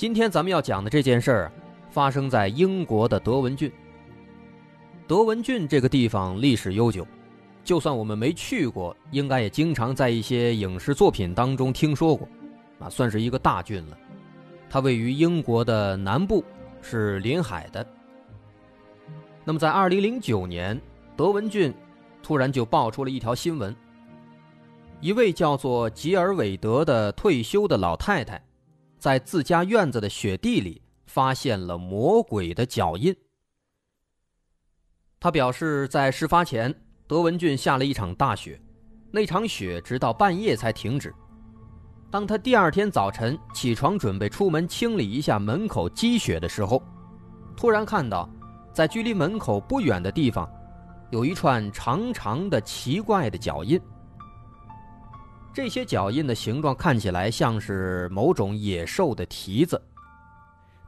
今天咱们要讲的这件事儿，发生在英国的德文郡。德文郡这个地方历史悠久，就算我们没去过，应该也经常在一些影视作品当中听说过，啊，算是一个大郡了。它位于英国的南部，是临海的。那么在2009年，德文郡突然就爆出了一条新闻：一位叫做吉尔韦德的退休的老太太。在自家院子的雪地里发现了魔鬼的脚印。他表示，在事发前，德文郡下了一场大雪，那场雪直到半夜才停止。当他第二天早晨起床准备出门清理一下门口积雪的时候，突然看到，在距离门口不远的地方，有一串长长的奇怪的脚印。这些脚印的形状看起来像是某种野兽的蹄子，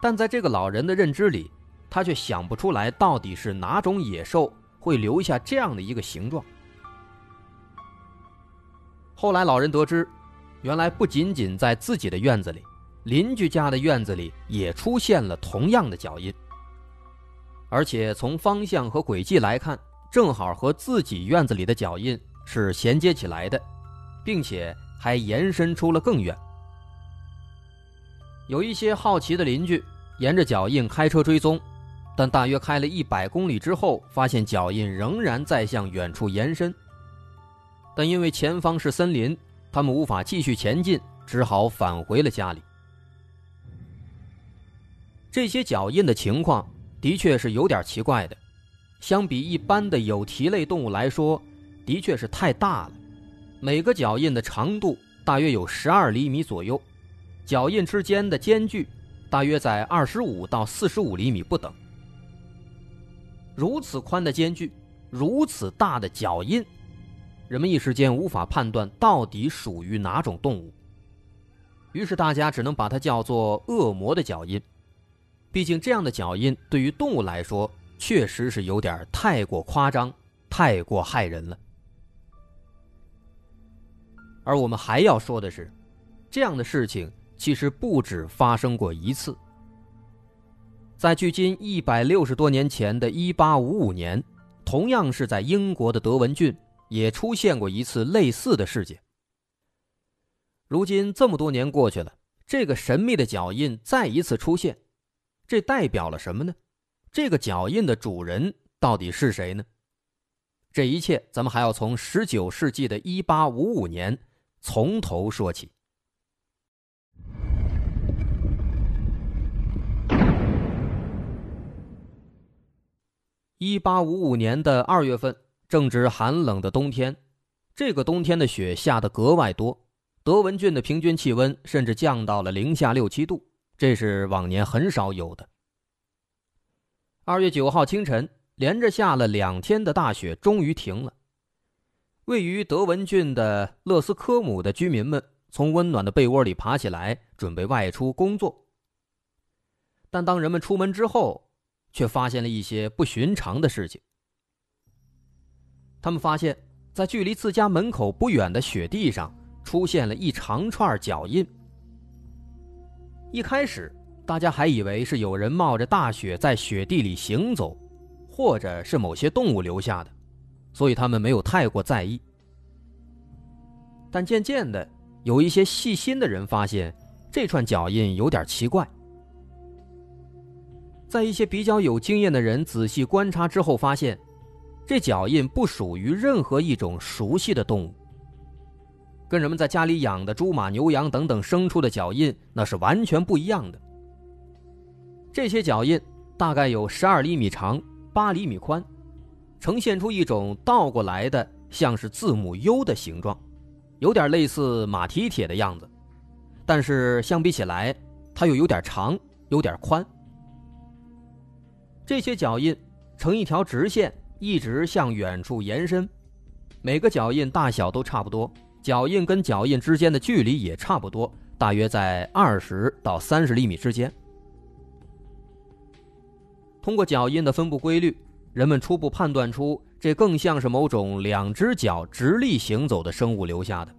但在这个老人的认知里，他却想不出来到底是哪种野兽会留下这样的一个形状。后来，老人得知，原来不仅仅在自己的院子里，邻居家的院子里也出现了同样的脚印，而且从方向和轨迹来看，正好和自己院子里的脚印是衔接起来的。并且还延伸出了更远。有一些好奇的邻居沿着脚印开车追踪，但大约开了一百公里之后，发现脚印仍然在向远处延伸。但因为前方是森林，他们无法继续前进，只好返回了家里。这些脚印的情况的确是有点奇怪的，相比一般的有蹄类动物来说，的确是太大了。每个脚印的长度大约有十二厘米左右，脚印之间的间距大约在二十五到四十五厘米不等。如此宽的间距，如此大的脚印，人们一时间无法判断到底属于哪种动物。于是大家只能把它叫做“恶魔的脚印”，毕竟这样的脚印对于动物来说确实是有点太过夸张，太过害人了。而我们还要说的是，这样的事情其实不止发生过一次。在距今一百六十多年前的一八五五年，同样是在英国的德文郡，也出现过一次类似的事件。如今这么多年过去了，这个神秘的脚印再一次出现，这代表了什么呢？这个脚印的主人到底是谁呢？这一切，咱们还要从十九世纪的一八五五年。从头说起。一八五五年的二月份，正值寒冷的冬天，这个冬天的雪下得格外多，德文郡的平均气温甚至降到了零下六七度，这是往年很少有的。二月九号清晨，连着下了两天的大雪终于停了。位于德文郡的勒斯科姆的居民们从温暖的被窝里爬起来，准备外出工作。但当人们出门之后，却发现了一些不寻常的事情。他们发现，在距离自家门口不远的雪地上出现了一长串脚印。一开始，大家还以为是有人冒着大雪在雪地里行走，或者是某些动物留下的。所以他们没有太过在意，但渐渐的，有一些细心的人发现这串脚印有点奇怪。在一些比较有经验的人仔细观察之后，发现这脚印不属于任何一种熟悉的动物，跟人们在家里养的猪、马、牛、羊等等牲畜的脚印那是完全不一样的。这些脚印大概有十二厘米长，八厘米宽。呈现出一种倒过来的，像是字母 U 的形状，有点类似马蹄铁的样子，但是相比起来，它又有点长，有点宽。这些脚印呈一条直线，一直向远处延伸，每个脚印大小都差不多，脚印跟脚印之间的距离也差不多，大约在二十到三十厘米之间。通过脚印的分布规律，人们初步判断出，这更像是某种两只脚直立行走的生物留下的。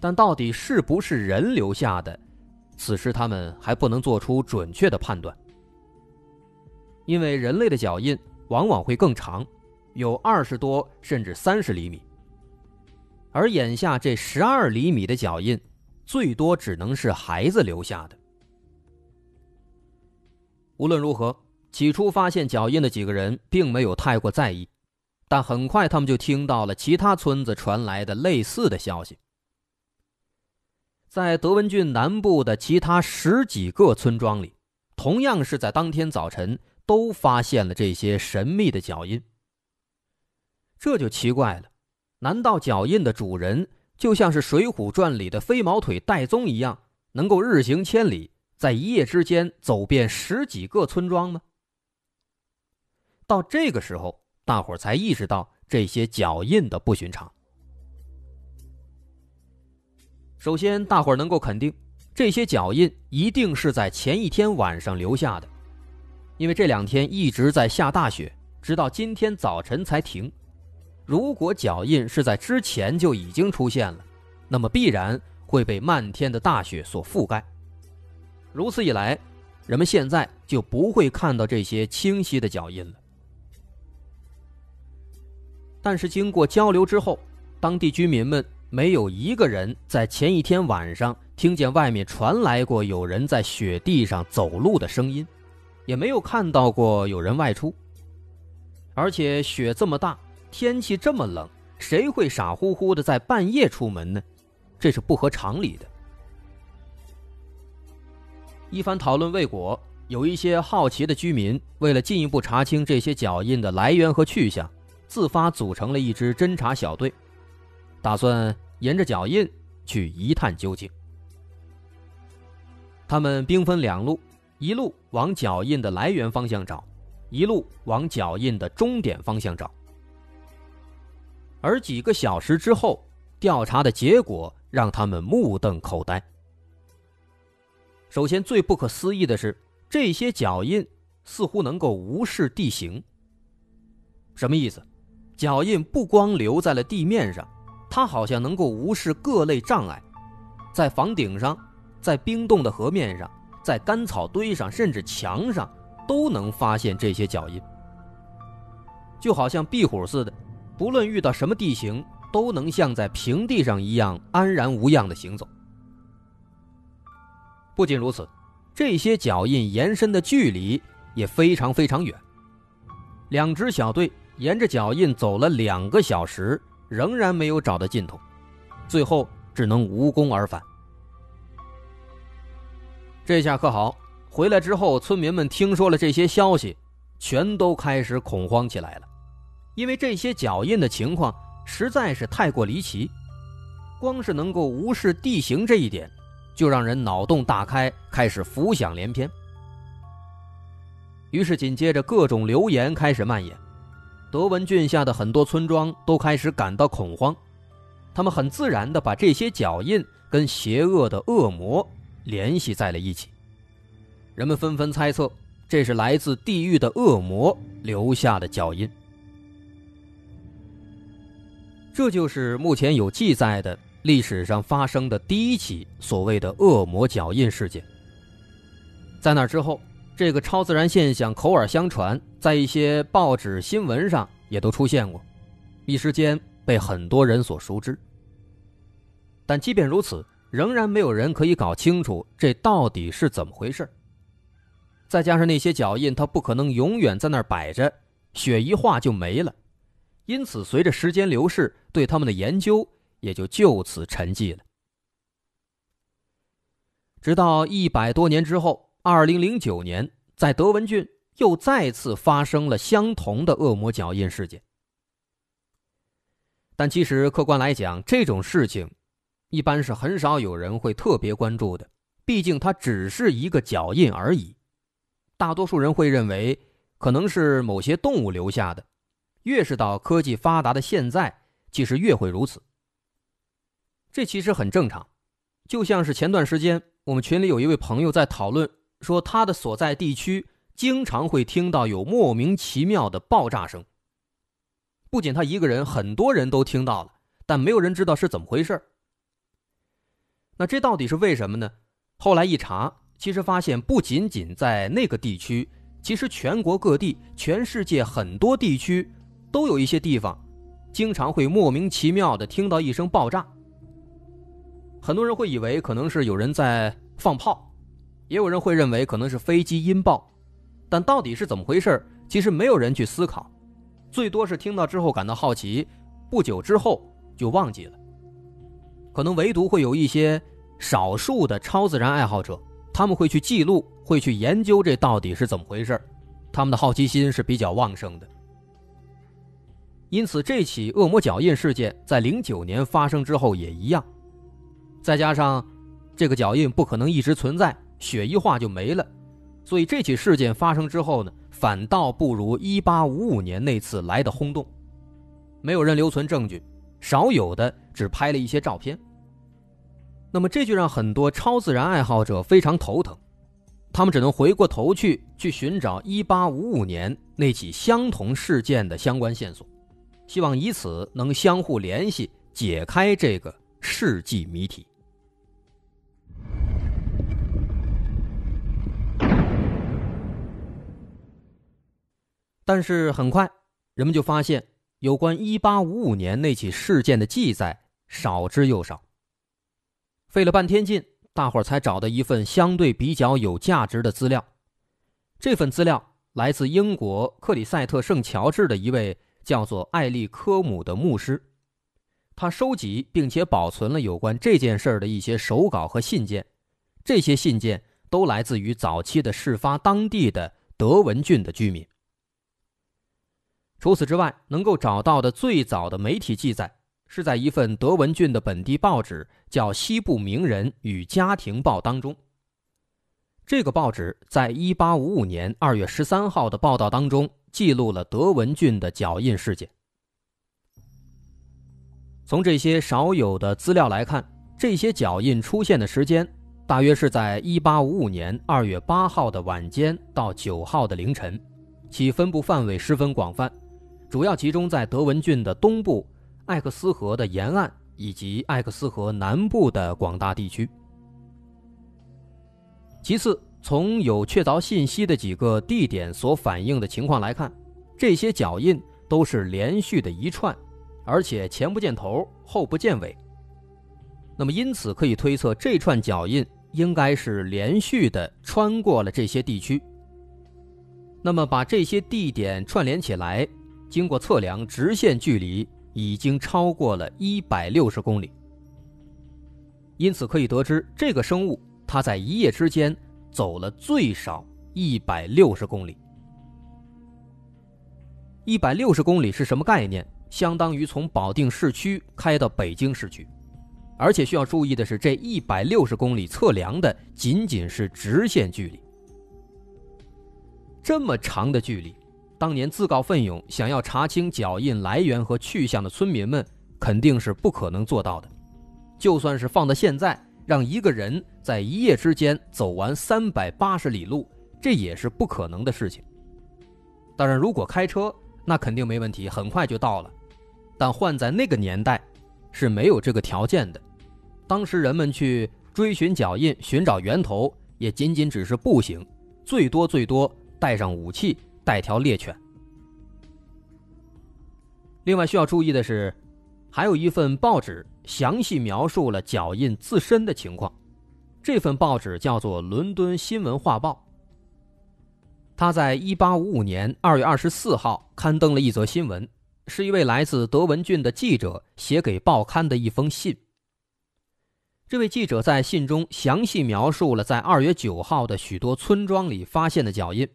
但到底是不是人留下的，此时他们还不能做出准确的判断。因为人类的脚印往往会更长，有二十多甚至三十厘米，而眼下这十二厘米的脚印，最多只能是孩子留下的。无论如何。起初发现脚印的几个人并没有太过在意，但很快他们就听到了其他村子传来的类似的消息。在德文郡南部的其他十几个村庄里，同样是在当天早晨都发现了这些神秘的脚印。这就奇怪了，难道脚印的主人就像是《水浒传》里的飞毛腿戴宗一样，能够日行千里，在一夜之间走遍十几个村庄吗？到这个时候，大伙才意识到这些脚印的不寻常。首先，大伙能够肯定，这些脚印一定是在前一天晚上留下的，因为这两天一直在下大雪，直到今天早晨才停。如果脚印是在之前就已经出现了，那么必然会被漫天的大雪所覆盖。如此一来，人们现在就不会看到这些清晰的脚印了。但是经过交流之后，当地居民们没有一个人在前一天晚上听见外面传来过有人在雪地上走路的声音，也没有看到过有人外出。而且雪这么大，天气这么冷，谁会傻乎乎的在半夜出门呢？这是不合常理的。一番讨论未果，有一些好奇的居民为了进一步查清这些脚印的来源和去向。自发组成了一支侦查小队，打算沿着脚印去一探究竟。他们兵分两路，一路往脚印的来源方向找，一路往脚印的终点方向找。而几个小时之后，调查的结果让他们目瞪口呆。首先，最不可思议的是，这些脚印似乎能够无视地形。什么意思？脚印不光留在了地面上，它好像能够无视各类障碍，在房顶上，在冰冻的河面上，在干草堆上，甚至墙上，都能发现这些脚印，就好像壁虎似的，不论遇到什么地形，都能像在平地上一样安然无恙的行走。不仅如此，这些脚印延伸的距离也非常非常远，两支小队。沿着脚印走了两个小时，仍然没有找到尽头，最后只能无功而返。这下可好，回来之后，村民们听说了这些消息，全都开始恐慌起来了，因为这些脚印的情况实在是太过离奇，光是能够无视地形这一点，就让人脑洞大开，开始浮想联翩。于是紧接着各种流言开始蔓延。德文郡下的很多村庄都开始感到恐慌，他们很自然地把这些脚印跟邪恶的恶魔联系在了一起。人们纷纷猜测，这是来自地狱的恶魔留下的脚印。这就是目前有记载的历史上发生的第一起所谓的恶魔脚印事件。在那之后。这个超自然现象口耳相传，在一些报纸新闻上也都出现过，一时间被很多人所熟知。但即便如此，仍然没有人可以搞清楚这到底是怎么回事。再加上那些脚印，它不可能永远在那儿摆着，雪一化就没了，因此随着时间流逝，对他们的研究也就就此沉寂了。直到一百多年之后。二零零九年，在德文郡又再次发生了相同的恶魔脚印事件。但其实客观来讲，这种事情一般是很少有人会特别关注的，毕竟它只是一个脚印而已。大多数人会认为可能是某些动物留下的。越是到科技发达的现在，其实越会如此。这其实很正常，就像是前段时间我们群里有一位朋友在讨论，说他的所在地区经常会听到有莫名其妙的爆炸声。不仅他一个人，很多人都听到了，但没有人知道是怎么回事那这到底是为什么呢？后来一查，其实发现不仅仅在那个地区，其实全国各地、全世界很多地区。都有一些地方，经常会莫名其妙的听到一声爆炸。很多人会以为可能是有人在放炮，也有人会认为可能是飞机音爆，但到底是怎么回事其实没有人去思考，最多是听到之后感到好奇，不久之后就忘记了。可能唯独会有一些少数的超自然爱好者，他们会去记录，会去研究这到底是怎么回事他们的好奇心是比较旺盛的。因此，这起恶魔脚印事件在零九年发生之后也一样。再加上这个脚印不可能一直存在，血一化就没了，所以这起事件发生之后呢，反倒不如一八五五年那次来的轰动。没有人留存证据，少有的只拍了一些照片。那么这就让很多超自然爱好者非常头疼，他们只能回过头去去寻找一八五五年那起相同事件的相关线索。希望以此能相互联系，解开这个世纪谜题。但是很快，人们就发现有关一八五五年那起事件的记载少之又少。费了半天劲，大伙儿才找到一份相对比较有价值的资料。这份资料来自英国克里塞特圣乔治的一位。叫做艾利科姆的牧师，他收集并且保存了有关这件事的一些手稿和信件，这些信件都来自于早期的事发当地的德文郡的居民。除此之外，能够找到的最早的媒体记载是在一份德文郡的本地报纸，叫《西部名人与家庭报》当中。这个报纸在1855年2月13号的报道当中。记录了德文郡的脚印事件。从这些少有的资料来看，这些脚印出现的时间大约是在1855年2月8号的晚间到9号的凌晨，其分布范围十分广泛，主要集中在德文郡的东部、艾克斯河的沿岸以及艾克斯河南部的广大地区。其次。从有确凿信息的几个地点所反映的情况来看，这些脚印都是连续的一串，而且前不见头，后不见尾。那么，因此可以推测，这串脚印应该是连续的穿过了这些地区。那么，把这些地点串联起来，经过测量，直线距离已经超过了一百六十公里。因此可以得知，这个生物它在一夜之间。走了最少一百六十公里，一百六十公里是什么概念？相当于从保定市区开到北京市区，而且需要注意的是，这一百六十公里测量的仅仅是直线距离。这么长的距离，当年自告奋勇想要查清脚印来源和去向的村民们肯定是不可能做到的，就算是放到现在。让一个人在一夜之间走完三百八十里路，这也是不可能的事情。当然，如果开车，那肯定没问题，很快就到了。但换在那个年代，是没有这个条件的。当时人们去追寻脚印、寻找源头，也仅仅只是步行，最多最多带上武器，带条猎犬。另外需要注意的是，还有一份报纸。详细描述了脚印自身的情况。这份报纸叫做《伦敦新闻画报》。他在1855年2月24号刊登了一则新闻，是一位来自德文郡的记者写给报刊的一封信。这位记者在信中详细描述了在2月9号的许多村庄里发现的脚印，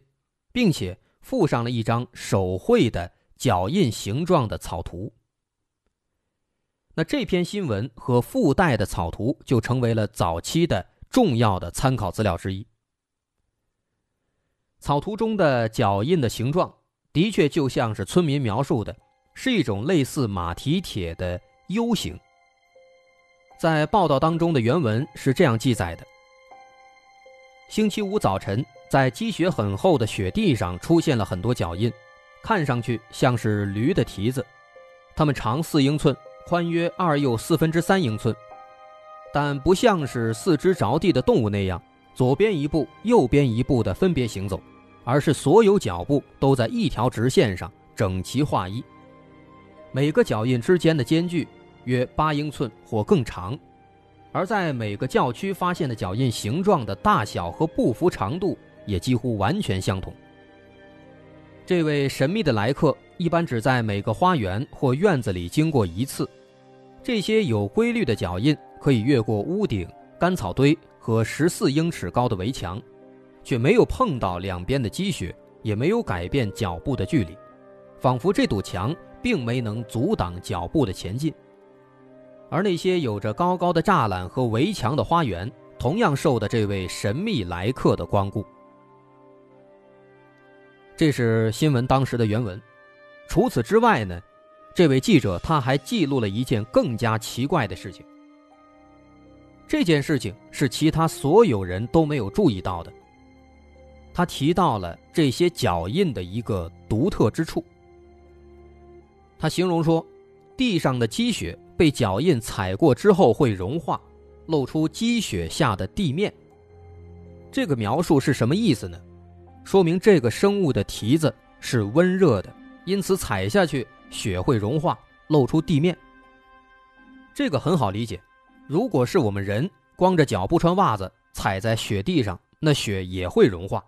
并且附上了一张手绘的脚印形状的草图。那这篇新闻和附带的草图就成为了早期的重要的参考资料之一。草图中的脚印的形状，的确就像是村民描述的，是一种类似马蹄铁的 U 形。在报道当中的原文是这样记载的：星期五早晨，在积雪很厚的雪地上出现了很多脚印，看上去像是驴的蹄子，它们长四英寸，宽约二又四分之三英寸，但不像是四肢着地的动物那样。左边一步，右边一步的分别行走，而是所有脚步都在一条直线上整齐划一。每个脚印之间的间距约八英寸或更长，而在每个教区发现的脚印形状的大小和步幅长度也几乎完全相同。这位神秘的来客一般只在每个花园或院子里经过一次。这些有规律的脚印可以越过屋顶、干草堆。和十四英尺高的围墙，却没有碰到两边的积雪，也没有改变脚步的距离，仿佛这堵墙并没能阻挡脚步的前进。而那些有着高高的栅栏和围墙的花园，同样受的这位神秘来客的光顾。这是新闻当时的原文。除此之外呢，这位记者他还记录了一件更加奇怪的事情。这件事情是其他所有人都没有注意到的。他提到了这些脚印的一个独特之处。他形容说，地上的积雪被脚印踩过之后会融化，露出积雪下的地面。这个描述是什么意思呢？说明这个生物的蹄子是温热的，因此踩下去雪会融化，露出地面。这个很好理解。如果是我们人光着脚不穿袜子踩在雪地上，那雪也会融化。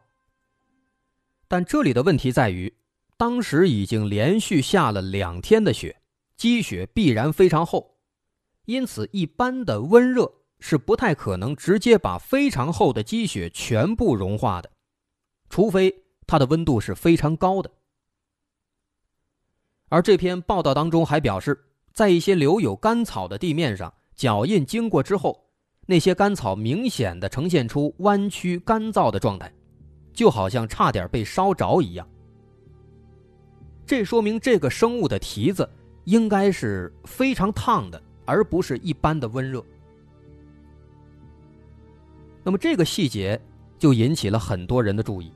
但这里的问题在于，当时已经连续下了两天的雪，积雪必然非常厚，因此一般的温热是不太可能直接把非常厚的积雪全部融化的，除非它的温度是非常高的。而这篇报道当中还表示，在一些留有干草的地面上。脚印经过之后，那些干草明显的呈现出弯曲、干燥的状态，就好像差点被烧着一样。这说明这个生物的蹄子应该是非常烫的，而不是一般的温热。那么这个细节就引起了很多人的注意，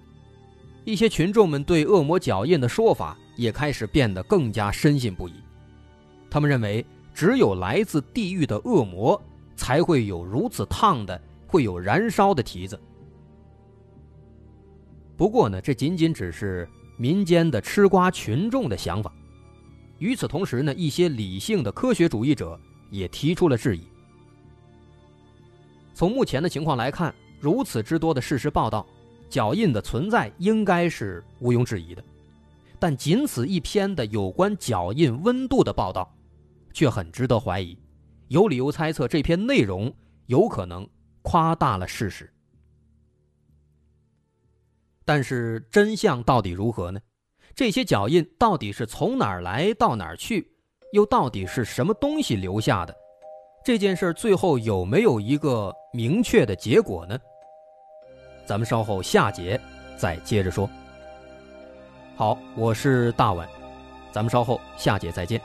一些群众们对恶魔脚印的说法也开始变得更加深信不疑，他们认为。只有来自地狱的恶魔才会有如此烫的、会有燃烧的蹄子。不过呢，这仅仅只是民间的吃瓜群众的想法。与此同时呢，一些理性的科学主义者也提出了质疑。从目前的情况来看，如此之多的事实报道，脚印的存在应该是毋庸置疑的。但仅此一篇的有关脚印温度的报道。却很值得怀疑，有理由猜测这篇内容有可能夸大了事实。但是真相到底如何呢？这些脚印到底是从哪儿来到哪儿去，又到底是什么东西留下的？这件事最后有没有一个明确的结果呢？咱们稍后下节再接着说。好，我是大碗，咱们稍后下节再见。